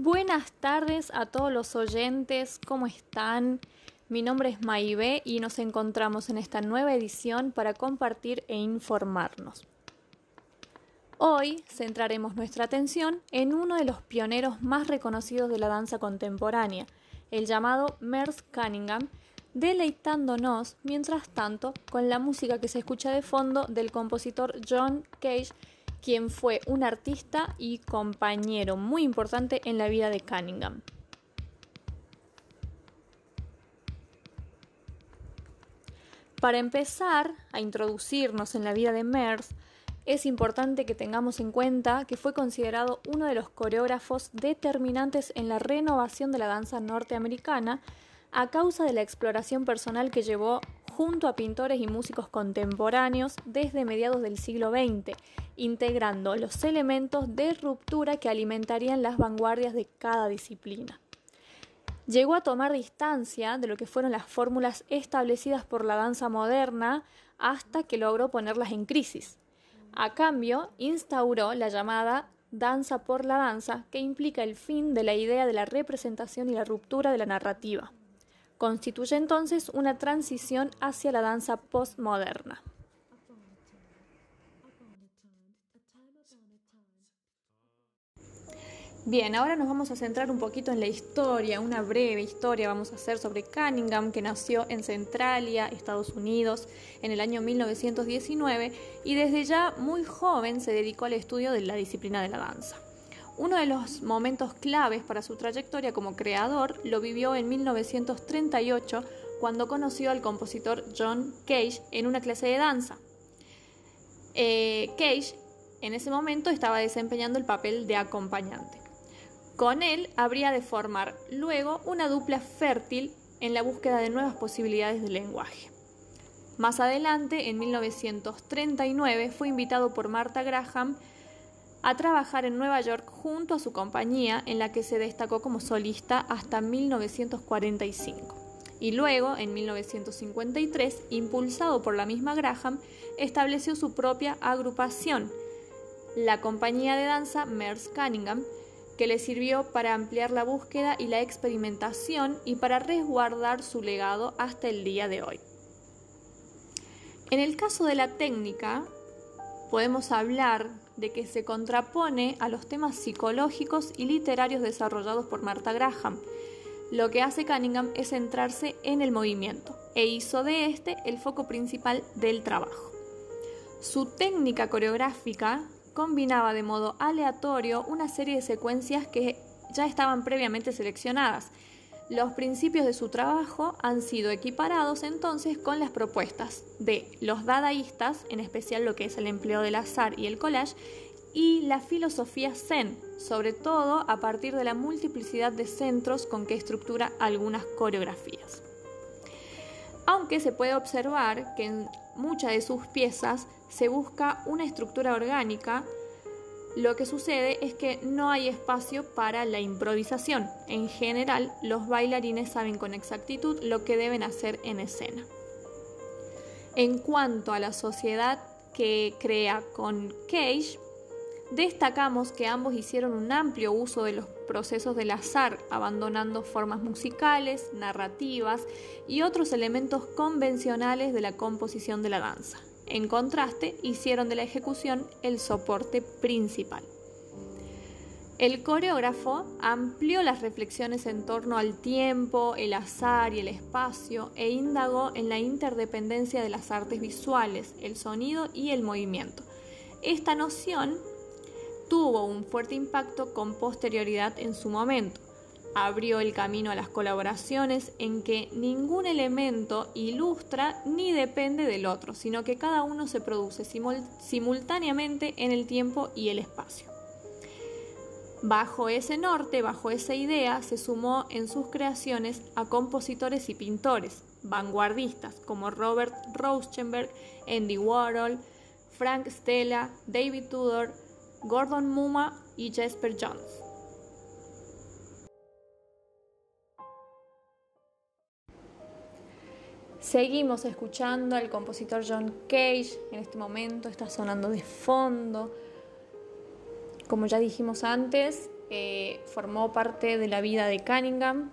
Buenas tardes a todos los oyentes, ¿cómo están? Mi nombre es Maibé y nos encontramos en esta nueva edición para compartir e informarnos. Hoy centraremos nuestra atención en uno de los pioneros más reconocidos de la danza contemporánea, el llamado Merce Cunningham, deleitándonos, mientras tanto, con la música que se escucha de fondo del compositor John Cage, quien fue un artista y compañero muy importante en la vida de Cunningham. Para empezar a introducirnos en la vida de Merce, es importante que tengamos en cuenta que fue considerado uno de los coreógrafos determinantes en la renovación de la danza norteamericana a causa de la exploración personal que llevó junto a pintores y músicos contemporáneos desde mediados del siglo XX, integrando los elementos de ruptura que alimentarían las vanguardias de cada disciplina. Llegó a tomar distancia de lo que fueron las fórmulas establecidas por la danza moderna hasta que logró ponerlas en crisis. A cambio, instauró la llamada danza por la danza, que implica el fin de la idea de la representación y la ruptura de la narrativa. Constituye entonces una transición hacia la danza postmoderna. Bien, ahora nos vamos a centrar un poquito en la historia, una breve historia vamos a hacer sobre Cunningham, que nació en Centralia, Estados Unidos, en el año 1919 y desde ya muy joven se dedicó al estudio de la disciplina de la danza. Uno de los momentos claves para su trayectoria como creador lo vivió en 1938 cuando conoció al compositor John Cage en una clase de danza. Eh, Cage en ese momento estaba desempeñando el papel de acompañante. Con él habría de formar luego una dupla fértil en la búsqueda de nuevas posibilidades de lenguaje. Más adelante, en 1939, fue invitado por Martha Graham a trabajar en Nueva York junto a su compañía, en la que se destacó como solista hasta 1945. Y luego, en 1953, impulsado por la misma Graham, estableció su propia agrupación, la compañía de danza Merce Cunningham, que le sirvió para ampliar la búsqueda y la experimentación y para resguardar su legado hasta el día de hoy. En el caso de la técnica, podemos hablar de que se contrapone a los temas psicológicos y literarios desarrollados por Martha Graham. Lo que hace Cunningham es centrarse en el movimiento e hizo de este el foco principal del trabajo. Su técnica coreográfica combinaba de modo aleatorio una serie de secuencias que ya estaban previamente seleccionadas. Los principios de su trabajo han sido equiparados entonces con las propuestas de los dadaístas, en especial lo que es el empleo del azar y el collage, y la filosofía zen, sobre todo a partir de la multiplicidad de centros con que estructura algunas coreografías. Aunque se puede observar que en muchas de sus piezas se busca una estructura orgánica, lo que sucede es que no hay espacio para la improvisación. En general, los bailarines saben con exactitud lo que deben hacer en escena. En cuanto a la sociedad que crea con Cage, destacamos que ambos hicieron un amplio uso de los procesos del azar, abandonando formas musicales, narrativas y otros elementos convencionales de la composición de la danza. En contraste, hicieron de la ejecución el soporte principal. El coreógrafo amplió las reflexiones en torno al tiempo, el azar y el espacio e indagó en la interdependencia de las artes visuales, el sonido y el movimiento. Esta noción tuvo un fuerte impacto con posterioridad en su momento abrió el camino a las colaboraciones en que ningún elemento ilustra ni depende del otro, sino que cada uno se produce simultáneamente en el tiempo y el espacio. Bajo ese norte, bajo esa idea, se sumó en sus creaciones a compositores y pintores vanguardistas como Robert Rauschenberg, Andy Warhol, Frank Stella, David Tudor, Gordon Muma y Jasper Jones. Seguimos escuchando al compositor John Cage, en este momento está sonando de fondo. Como ya dijimos antes, eh, formó parte de la vida de Cunningham,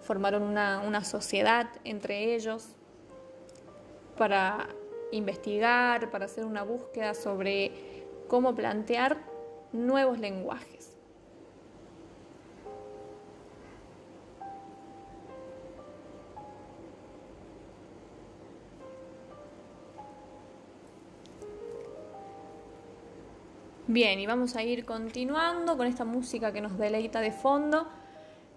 formaron una, una sociedad entre ellos para investigar, para hacer una búsqueda sobre cómo plantear nuevos lenguajes. Bien, y vamos a ir continuando con esta música que nos deleita de fondo.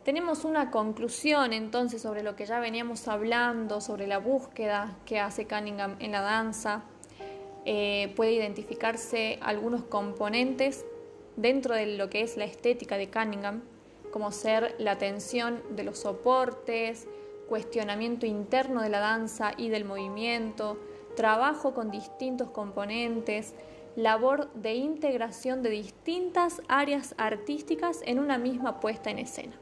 Tenemos una conclusión entonces sobre lo que ya veníamos hablando, sobre la búsqueda que hace Cunningham en la danza. Eh, puede identificarse algunos componentes dentro de lo que es la estética de Cunningham, como ser la tensión de los soportes, cuestionamiento interno de la danza y del movimiento, trabajo con distintos componentes, labor de integración de distintas áreas artísticas en una misma puesta en escena.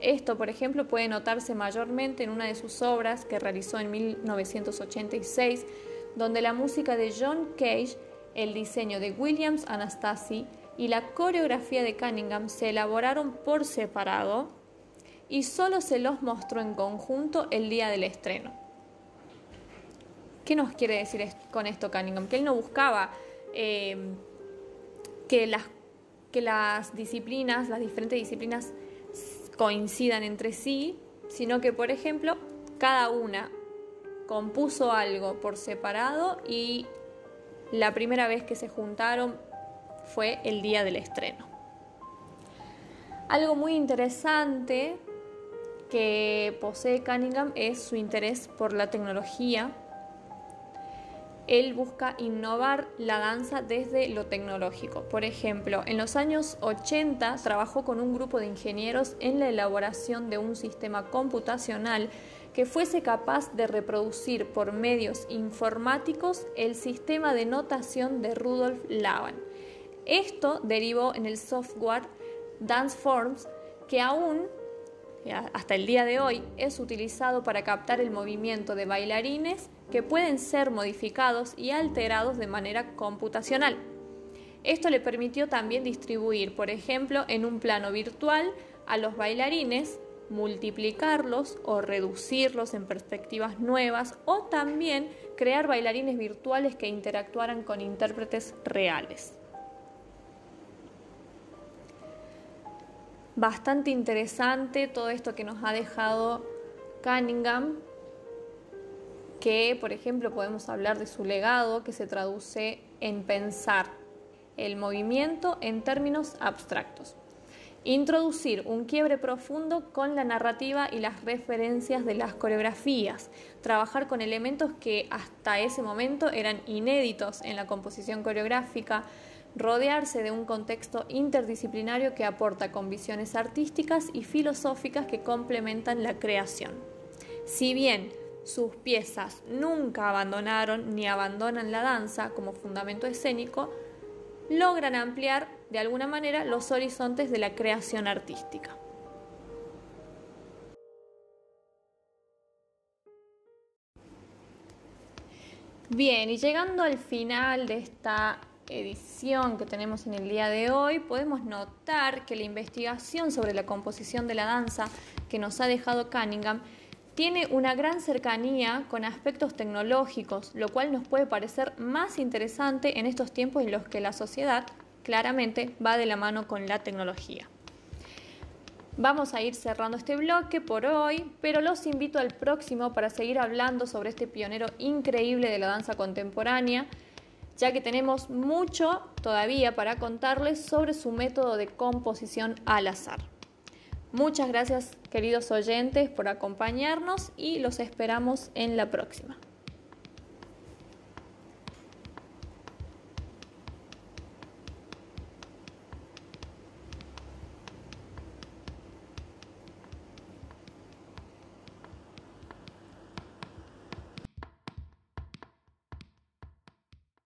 Esto, por ejemplo, puede notarse mayormente en una de sus obras que realizó en 1986, donde la música de John Cage, el diseño de Williams Anastasi y la coreografía de Cunningham se elaboraron por separado y solo se los mostró en conjunto el día del estreno. ¿Qué nos quiere decir con esto Cunningham? Que él no buscaba eh, que, las, que las disciplinas, las diferentes disciplinas coincidan entre sí, sino que, por ejemplo, cada una compuso algo por separado y la primera vez que se juntaron fue el día del estreno. Algo muy interesante que posee Cunningham es su interés por la tecnología él busca innovar la danza desde lo tecnológico. Por ejemplo, en los años 80 trabajó con un grupo de ingenieros en la elaboración de un sistema computacional que fuese capaz de reproducir por medios informáticos el sistema de notación de Rudolf Laban. Esto derivó en el software Dance Forms que aún hasta el día de hoy es utilizado para captar el movimiento de bailarines que pueden ser modificados y alterados de manera computacional. Esto le permitió también distribuir, por ejemplo, en un plano virtual a los bailarines, multiplicarlos o reducirlos en perspectivas nuevas o también crear bailarines virtuales que interactuaran con intérpretes reales. Bastante interesante todo esto que nos ha dejado Cunningham que, por ejemplo, podemos hablar de su legado que se traduce en pensar el movimiento en términos abstractos. Introducir un quiebre profundo con la narrativa y las referencias de las coreografías. Trabajar con elementos que hasta ese momento eran inéditos en la composición coreográfica. Rodearse de un contexto interdisciplinario que aporta con visiones artísticas y filosóficas que complementan la creación. Si bien sus piezas nunca abandonaron ni abandonan la danza como fundamento escénico, logran ampliar de alguna manera los horizontes de la creación artística. Bien, y llegando al final de esta edición que tenemos en el día de hoy, podemos notar que la investigación sobre la composición de la danza que nos ha dejado Cunningham tiene una gran cercanía con aspectos tecnológicos, lo cual nos puede parecer más interesante en estos tiempos en los que la sociedad claramente va de la mano con la tecnología. Vamos a ir cerrando este bloque por hoy, pero los invito al próximo para seguir hablando sobre este pionero increíble de la danza contemporánea, ya que tenemos mucho todavía para contarles sobre su método de composición al azar. Muchas gracias queridos oyentes por acompañarnos y los esperamos en la próxima.